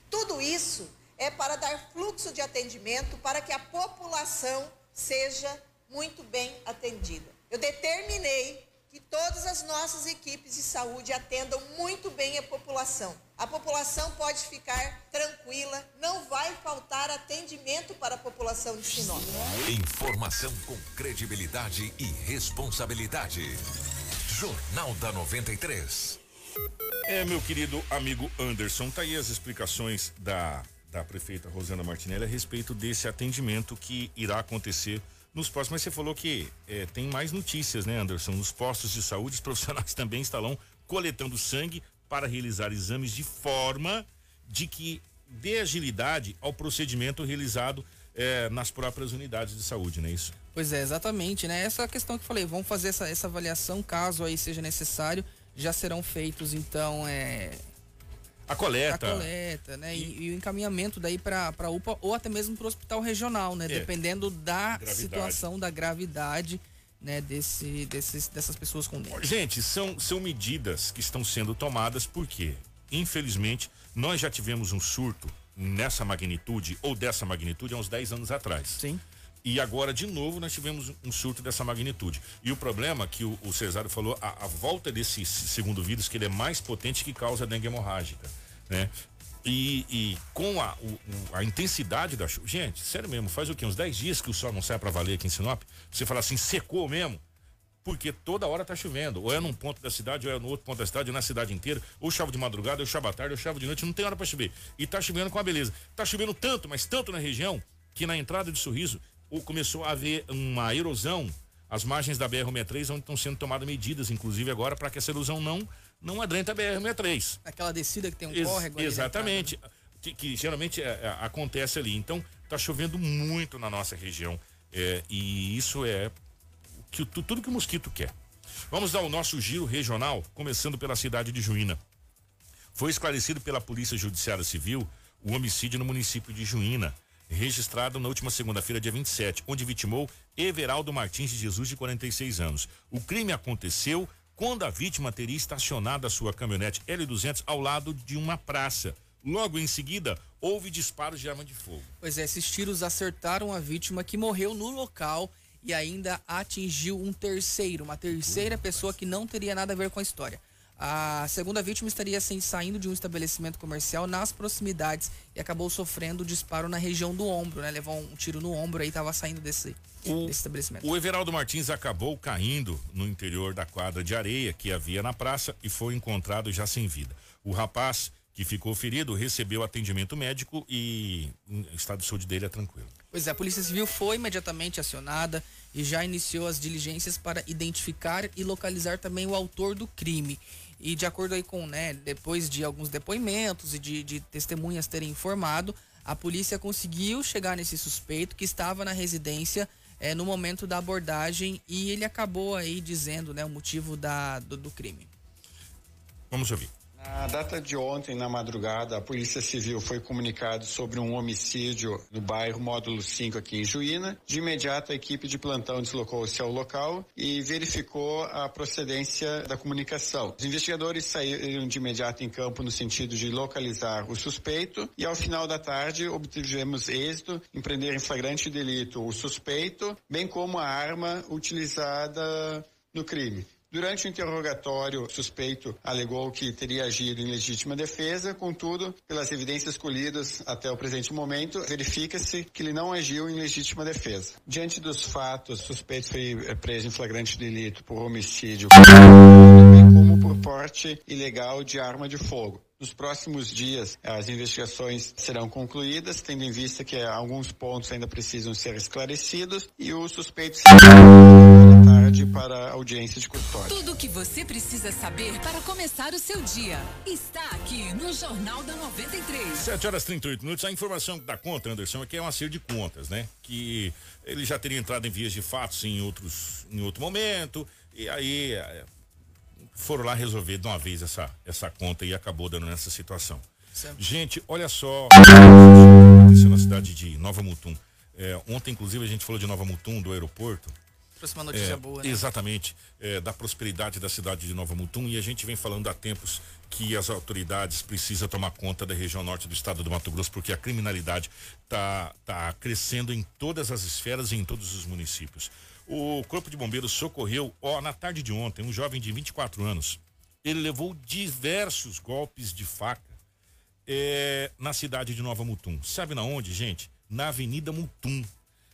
Speaker 10: Tudo isso é para dar fluxo de atendimento para que a população seja muito bem atendida. Eu determinei que todas as nossas equipes de saúde atendam muito bem a população. A população pode ficar tranquila, não vai faltar atendimento para a população de Sinop.
Speaker 5: Informação com credibilidade e responsabilidade. Jornal da 93.
Speaker 1: É, meu querido amigo Anderson, tá aí as explicações da, da prefeita Rosana Martinelli a respeito desse atendimento que irá acontecer nos postos. Mas você falou que é, tem mais notícias, né, Anderson? Nos postos de saúde, os [laughs] profissionais também estarão coletando sangue para realizar exames de forma de que dê agilidade ao procedimento realizado é, nas próprias unidades de saúde, não é isso?
Speaker 3: Pois é, exatamente, né? Essa questão que eu falei, vamos fazer essa, essa avaliação, caso aí seja necessário, já serão feitos, então, é,
Speaker 1: a coleta.
Speaker 3: A coleta, né? E, e o encaminhamento daí para para UPA ou até mesmo para o hospital regional, né? É. Dependendo da gravidade. situação, da gravidade, né? Desse, desses, dessas pessoas com dengue.
Speaker 1: Gente, são, são medidas que estão sendo tomadas porque, infelizmente, nós já tivemos um surto nessa magnitude ou dessa magnitude há uns 10 anos atrás.
Speaker 3: Sim.
Speaker 1: E agora, de novo, nós tivemos um surto dessa magnitude. E o problema que o, o Cesário falou, a, a, volta desse segundo vírus, que ele é mais potente que causa dengue hemorrágica, né? E, e com a, o, a intensidade da chuva. Gente, sério mesmo, faz o quê? Uns 10 dias que o sol não sai para valer aqui em Sinop? Você fala assim, secou mesmo? porque toda hora tá chovendo. Ou é num ponto da cidade, ou é no outro ponto da cidade, ou na cidade inteira. Ou chove de madrugada, ou chove à tarde, ou chove de noite, não tem hora para chover. E tá chovendo com a beleza. Tá chovendo tanto, mas tanto na região, que na entrada de Sorriso começou a haver uma erosão. As margens da BR-63 onde estão sendo tomadas medidas, inclusive agora, para que essa erosão não não adentre a BR-63.
Speaker 3: Aquela descida que tem um
Speaker 1: Ex
Speaker 3: córrego
Speaker 1: Exatamente. Né? que, que, geralmente é, é, acontece ali. Então, está chovendo muito na nossa região. É, e isso é que, tudo que o mosquito quer. Vamos ao nosso giro regional, começando pela cidade de Juína. Foi esclarecido pela Polícia Judiciária Civil o homicídio no município de Juína registrado na última segunda-feira, dia 27, onde vitimou Everaldo Martins de Jesus, de 46 anos. O crime aconteceu quando a vítima teria estacionado a sua caminhonete L200 ao lado de uma praça. Logo em seguida, houve disparos de arma de fogo.
Speaker 3: Pois é, esses tiros acertaram a vítima que morreu no local e ainda atingiu um terceiro, uma terceira pessoa que não teria nada a ver com a história. A segunda vítima estaria assim, saindo de um estabelecimento comercial nas proximidades e acabou sofrendo disparo na região do ombro, né? Levou um tiro no ombro e estava saindo desse, o, desse estabelecimento.
Speaker 1: O Everaldo Martins acabou caindo no interior da quadra de areia que havia na praça e foi encontrado já sem vida. O rapaz que ficou ferido recebeu atendimento médico e o estado de saúde dele é tranquilo.
Speaker 3: Pois é, a Polícia Civil foi imediatamente acionada e já iniciou as diligências para identificar e localizar também o autor do crime. E de acordo aí com, né, depois de alguns depoimentos e de, de testemunhas terem informado, a polícia conseguiu chegar nesse suspeito que estava na residência é, no momento da abordagem e ele acabou aí dizendo né, o motivo da, do, do crime.
Speaker 1: Vamos ouvir.
Speaker 11: Na data de ontem, na madrugada, a Polícia Civil foi comunicado sobre um homicídio no bairro Módulo 5 aqui em Juína. De imediato, a equipe de plantão deslocou-se ao local e verificou a procedência da comunicação. Os investigadores saíram de imediato em campo no sentido de localizar o suspeito e ao final da tarde obtivemos êxito em prender em flagrante delito o suspeito, bem como a arma utilizada no crime. Durante o interrogatório, o suspeito alegou que teria agido em legítima defesa, contudo, pelas evidências colhidas até o presente momento, verifica-se que ele não agiu em legítima defesa. Diante dos fatos, o suspeito foi eh, preso em flagrante delito por homicídio, bem como por porte ilegal de arma de fogo. Nos próximos dias, as investigações serão concluídas, tendo em vista que alguns pontos ainda precisam ser esclarecidos e o suspeito será tarde para audiência de custódia.
Speaker 2: Tudo o que você precisa saber para começar o seu dia está aqui no Jornal da 93.
Speaker 1: 7 horas e 38 minutos. A informação dá conta, Anderson, é que é um acerto de contas, né? Que ele já teria entrado em vias de fatos em outros, em outro momento, e aí é, foram lá resolver de uma vez essa, essa conta e acabou dando nessa situação. Sempre. Gente, olha só aconteceu na cidade de Nova Mutum. É, ontem, inclusive, a gente falou de Nova Mutum, do aeroporto.
Speaker 3: Trouxe uma notícia
Speaker 1: é,
Speaker 3: boa, né?
Speaker 1: Exatamente, é, da prosperidade da cidade de Nova Mutum e a gente vem falando há tempos que as autoridades precisam tomar conta da região norte do estado do Mato Grosso porque a criminalidade tá, tá crescendo em todas as esferas e em todos os municípios. O Corpo de Bombeiros socorreu, ó, na tarde de ontem, um jovem de 24 anos. Ele levou diversos golpes de faca é, na cidade de Nova Mutum. Sabe na onde, gente? Na Avenida Mutum,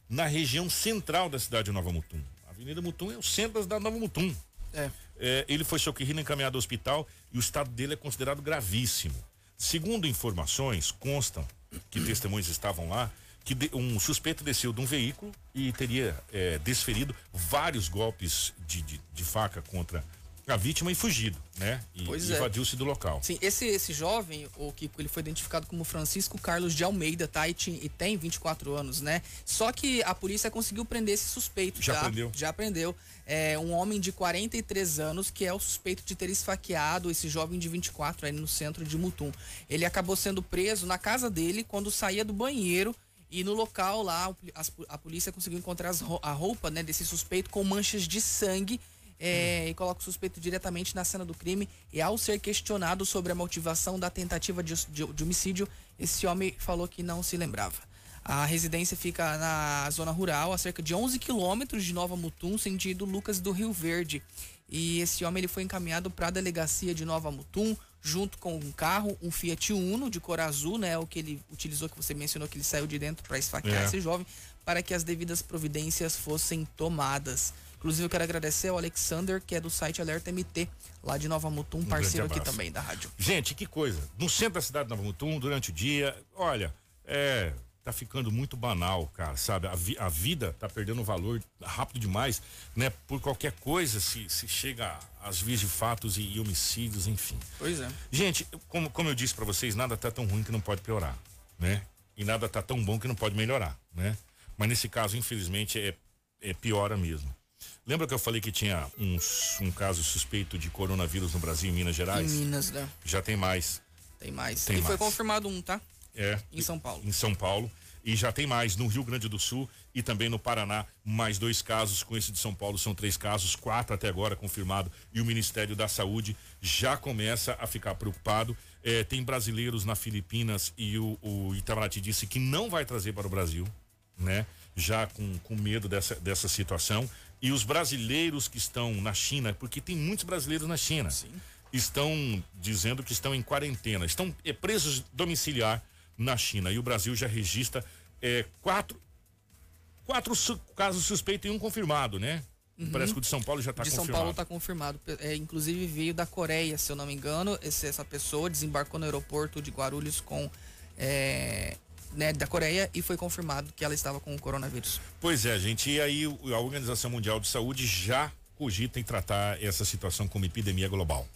Speaker 1: na região central da cidade de Nova Mutum. A Avenida Mutum é o centro da Nova Mutum.
Speaker 3: É.
Speaker 1: É, ele foi socorrido e encaminhado ao hospital e o estado dele é considerado gravíssimo. Segundo informações, constam que testemunhas estavam lá, que de, um suspeito desceu de um veículo e teria é, desferido vários golpes de, de, de faca contra a vítima e fugido, né? E
Speaker 3: Pois é.
Speaker 1: evadiu-se do local.
Speaker 3: Sim, esse, esse jovem, o Kiko, ele foi identificado como Francisco Carlos de Almeida, tá? E, e tem 24 anos, né? Só que a polícia conseguiu prender esse suspeito,
Speaker 1: Já
Speaker 3: tá?
Speaker 1: prendeu?
Speaker 3: Já prendeu. É um homem de 43 anos que é o suspeito de ter esfaqueado esse jovem de 24 aí no centro de Mutum. Ele acabou sendo preso na casa dele quando saía do banheiro e no local lá a polícia conseguiu encontrar a roupa né, desse suspeito com manchas de sangue é, e coloca o suspeito diretamente na cena do crime. E ao ser questionado sobre a motivação da tentativa de, de- de homicídio, esse homem falou que não se lembrava. A residência fica na zona rural, a cerca de 11 quilômetros de Nova Mutum, sentido Lucas do Rio Verde. E esse homem ele foi encaminhado para a delegacia de Nova Mutum, junto com um carro, um Fiat Uno de cor azul, né? O que ele utilizou, que você mencionou que ele saiu de dentro para esfaquear
Speaker 1: É.
Speaker 3: esse jovem, para que as devidas providências fossem tomadas. Inclusive, eu quero agradecer ao Alexander, que é do site Alerta MT, lá de Nova Mutum,
Speaker 1: Um
Speaker 3: parceiro aqui também da rádio.
Speaker 1: Gente, que coisa. No centro da cidade de Nova Mutum, durante o dia, olha, é. Tá ficando muito banal, cara, sabe? A, vi- a vida tá perdendo valor rápido demais, né? Por qualquer coisa se, se chega às vias de fatos e, e homicídios, enfim.
Speaker 3: Pois é.
Speaker 1: Gente, como, como eu disse pra vocês, nada tá tão ruim que não pode piorar, né? E nada tá tão bom que não pode melhorar, né? Mas nesse caso, infelizmente, é, é piora mesmo. Lembra que eu falei que tinha um, um caso suspeito de coronavírus no Brasil, em Minas Gerais?
Speaker 3: Em Minas, né?
Speaker 1: Já tem mais.
Speaker 3: Tem mais.
Speaker 1: Tem
Speaker 3: e foi
Speaker 1: mais.
Speaker 3: confirmado um, tá?
Speaker 1: É.
Speaker 3: Em São Paulo.
Speaker 1: Em São Paulo. E já tem mais no Rio Grande do Sul e também no Paraná, mais dois casos. Com esse de São Paulo são três casos, quatro até agora confirmado. E o Ministério da Saúde já começa a ficar preocupado. É, tem brasileiros na Filipinas e o, o Itamaraty disse que não vai trazer para o Brasil, né? Já com, com medo dessa, dessa situação. E os brasileiros que estão na China, porque tem muitos brasileiros na China, estão dizendo que estão em quarentena, estão é, presos domiciliar na China. E o Brasil já registra é, quatro, quatro su- casos suspeitos e um confirmado, né?
Speaker 3: Uhum.
Speaker 1: Parece que o de São Paulo já está
Speaker 3: de
Speaker 1: confirmado.
Speaker 3: São Paulo está confirmado. É, inclusive veio da Coreia, se eu não me engano. Esse- essa pessoa desembarcou no aeroporto de Guarulhos com. é, né, da Coreia e foi confirmado que ela estava com o coronavírus.
Speaker 1: Pois é, gente. E aí a Organização Mundial de Saúde já cogita em tratar essa situação como epidemia global.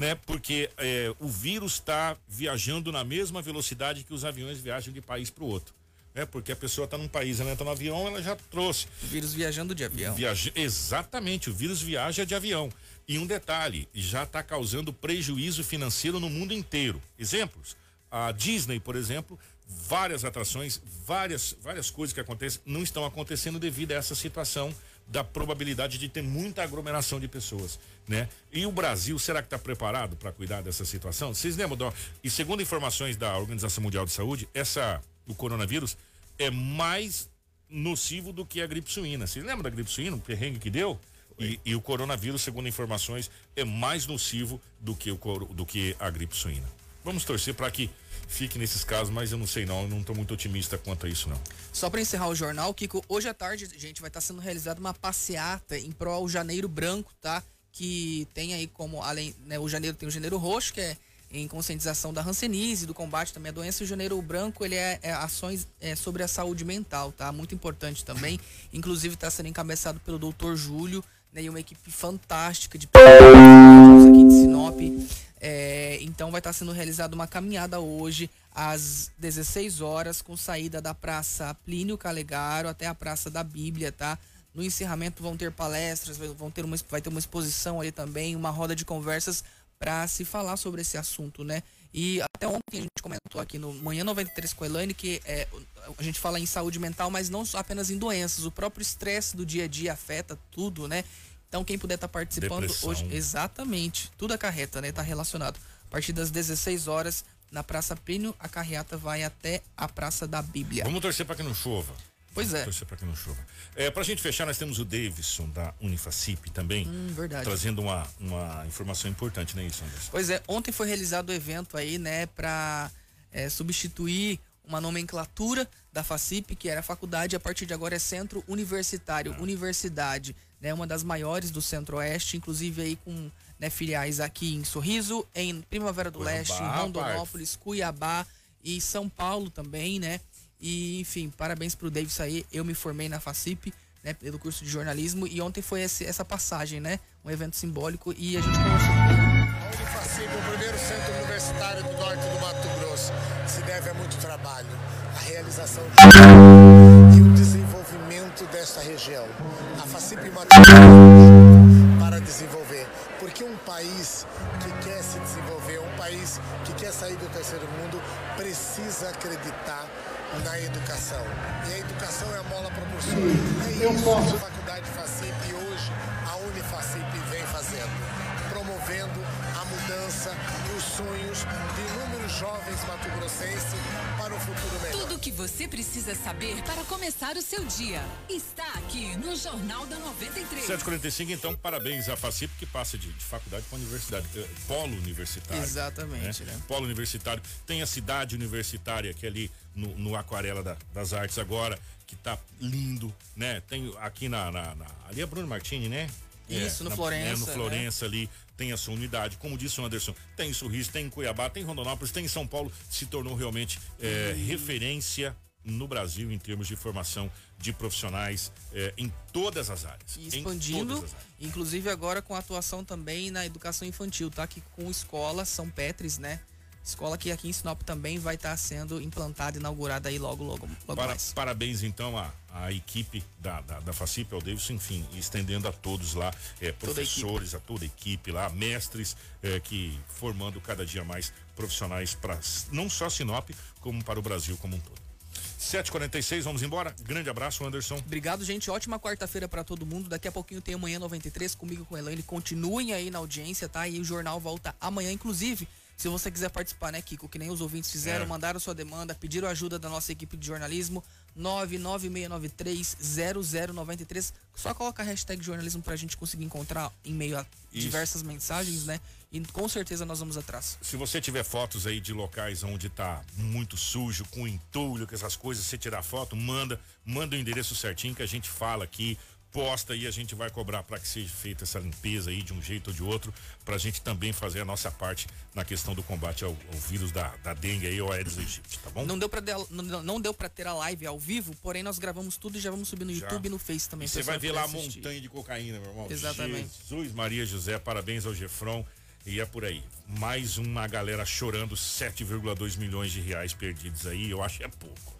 Speaker 1: Né? Porque é, o vírus está viajando na mesma velocidade que os aviões viajam de país para o outro. Né? Porque a pessoa está num país, ela entra no avião, ela já trouxe.
Speaker 3: O vírus viajando de avião.
Speaker 1: Viaja, exatamente, o vírus viaja de avião. E um detalhe, já está causando prejuízo financeiro no mundo inteiro. Exemplos: a Disney, por exemplo, várias atrações, várias, várias coisas que acontecem não estão acontecendo devido a essa situação da probabilidade de ter muita aglomeração de pessoas, né? E o Brasil, será que está preparado para cuidar dessa situação? Vocês lembram? E segundo informações da Organização Mundial de Saúde, essa o coronavírus é mais nocivo do que a gripe suína. Vocês lembram da gripe suína, o perrengue que deu? E, e o coronavírus, segundo informações, é mais nocivo do que, o, coro- do que a gripe suína. Vamos torcer para que fique nesses casos, mas eu não sei não, eu não estou muito otimista quanto a isso não.
Speaker 3: Só para encerrar o jornal, Kiko, hoje à tarde, gente, vai estar sendo realizada uma passeata em prol ao Janeiro Branco, tá? Que tem aí como, além, né, o janeiro tem o Janeiro Roxo, que é em conscientização da hanseníase, do combate também à doença, e o Janeiro Branco, ele é, é ações é, sobre a saúde mental, tá? Muito importante também. [laughs] Inclusive está sendo encabeçado pelo Dr. Júlio, né? E uma equipe fantástica de [laughs] aqui de Sinop. É, então vai estar sendo realizada uma caminhada hoje às 16 horas com saída da Praça Plínio Calegaro até a Praça da Bíblia, tá? No encerramento vão ter palestras, vão ter uma, vai ter uma exposição ali também, uma roda de conversas para se falar sobre esse assunto, né? E até ontem a gente comentou aqui no Manhã 93 com a Elaine que é, a gente fala em saúde mental, mas não apenas em doenças. O próprio estresse do dia a dia afeta tudo, né? Então quem puder estar tá participando
Speaker 1: Depressão.
Speaker 3: hoje, exatamente, tudo acarreta, né? Tá relacionado. A partir das 16 horas na Praça Plínio, a carreata vai até a Praça da Bíblia.
Speaker 1: Vamos torcer para que não chova.
Speaker 3: Pois é.
Speaker 1: Torcer para que não chova. É, pra gente fechar, nós temos o Davidson da Unifacip também.
Speaker 3: Hum, verdade.
Speaker 1: Trazendo uma, uma informação importante, né, isso, Anderson?
Speaker 3: Pois é, ontem foi realizado o evento aí, né, para é, substituir uma nomenclatura da FACIP, que era faculdade, a partir de agora é Centro Universitário, ah. Universidade, né, uma das maiores do Centro-Oeste, inclusive aí com né, filiais aqui em Sorriso, em Primavera do Cuiabá, Leste, em Rondonópolis, Cuiabá e São Paulo também, né? E, enfim, parabéns pro Davis aí. Eu me formei na FACIP, né, pelo curso de jornalismo, e ontem foi esse, essa passagem, né? Um evento simbólico e a gente conversou.
Speaker 12: A Unifacip, o primeiro centro universitário do norte do Mato Grosso, se deve a muito trabalho, a realização de... desenvolvimento desta região. A FACIP Mato para desenvolver, porque um país que quer se desenvolver, um país que quer sair do terceiro mundo, precisa acreditar na educação. E a educação é a mola propulsora. É isso que a Faculdade FACIP hoje, a Unifacip vem fazendo, promovendo a mudança sonhos de inúmeros jovens mato-grossenses para um futuro melhor.
Speaker 2: Tudo o que você precisa saber para começar o seu dia está aqui no Jornal da 93.
Speaker 1: 745, então, parabéns à FACIP que passa de, de faculdade para universidade, eh, polo universitário.
Speaker 3: Exatamente, né? né?
Speaker 1: Polo universitário. Tem a cidade universitária que é ali no, no Aquarela da, das Artes agora, que tá lindo, né? Tem aqui na, na, na ali é Bruno Martini, né?
Speaker 3: Isso,
Speaker 1: é,
Speaker 3: no
Speaker 1: na,
Speaker 3: Florença. É,
Speaker 1: no Florença né? ali tem a sua unidade. Como disse o Anderson, tem em Sorriso, tem em Cuiabá, tem em Rondonópolis, tem em São Paulo. Se tornou realmente é, referência no Brasil em termos de formação de profissionais é, em todas as áreas.
Speaker 3: E expandindo, áreas. inclusive agora com atuação também na educação infantil, tá? Que com escola São Petris, né? Escola que aqui em Sinop também vai estar sendo implantada, inaugurada aí logo, logo, logo
Speaker 1: Para,
Speaker 3: mais.
Speaker 1: Parabéns então à, à equipe da, da, da FACIP, ao Davidson, enfim, estendendo a todos lá, é, professores, toda a, a, toda a equipe lá, mestres, é, que formando cada dia mais profissionais para não só Sinop, como para o Brasil como um todo. 7h46, vamos embora. Grande abraço, Anderson.
Speaker 3: Obrigado, gente. Ótima quarta-feira para todo mundo. Daqui a pouquinho tem amanhã 93 comigo com a Elaine. Continuem aí na audiência, tá? E o jornal volta amanhã, inclusive. Se você quiser participar, né, Kiko, que nem os ouvintes fizeram, é. mandaram sua demanda, pediram ajuda da nossa equipe de jornalismo, 996930093. Só coloca a hashtag jornalismo pra gente conseguir encontrar em meio a Isso. diversas mensagens, né? E com certeza nós vamos atrás.
Speaker 1: Se você tiver fotos aí de locais onde tá muito sujo, com entulho, com essas coisas, você tirar foto, manda, manda o endereço certinho que a gente fala aqui e a gente vai cobrar para que seja feita essa limpeza aí de um jeito ou de outro, para a gente também fazer a nossa parte na questão do combate ao, ao vírus da, da dengue aí, ou Aedes aegypti, tá bom?
Speaker 3: Não deu para não, não deu para ter a live ao vivo, porém nós gravamos tudo e já vamos subir no já. YouTube e no Face também.
Speaker 1: Você vai ver lá a montanha de cocaína, meu irmão.
Speaker 3: Exatamente.
Speaker 1: Jesus Maria José, parabéns ao Gefron. E é por aí. Mais uma galera chorando 7,2 milhões de reais perdidos aí, eu acho que é pouco.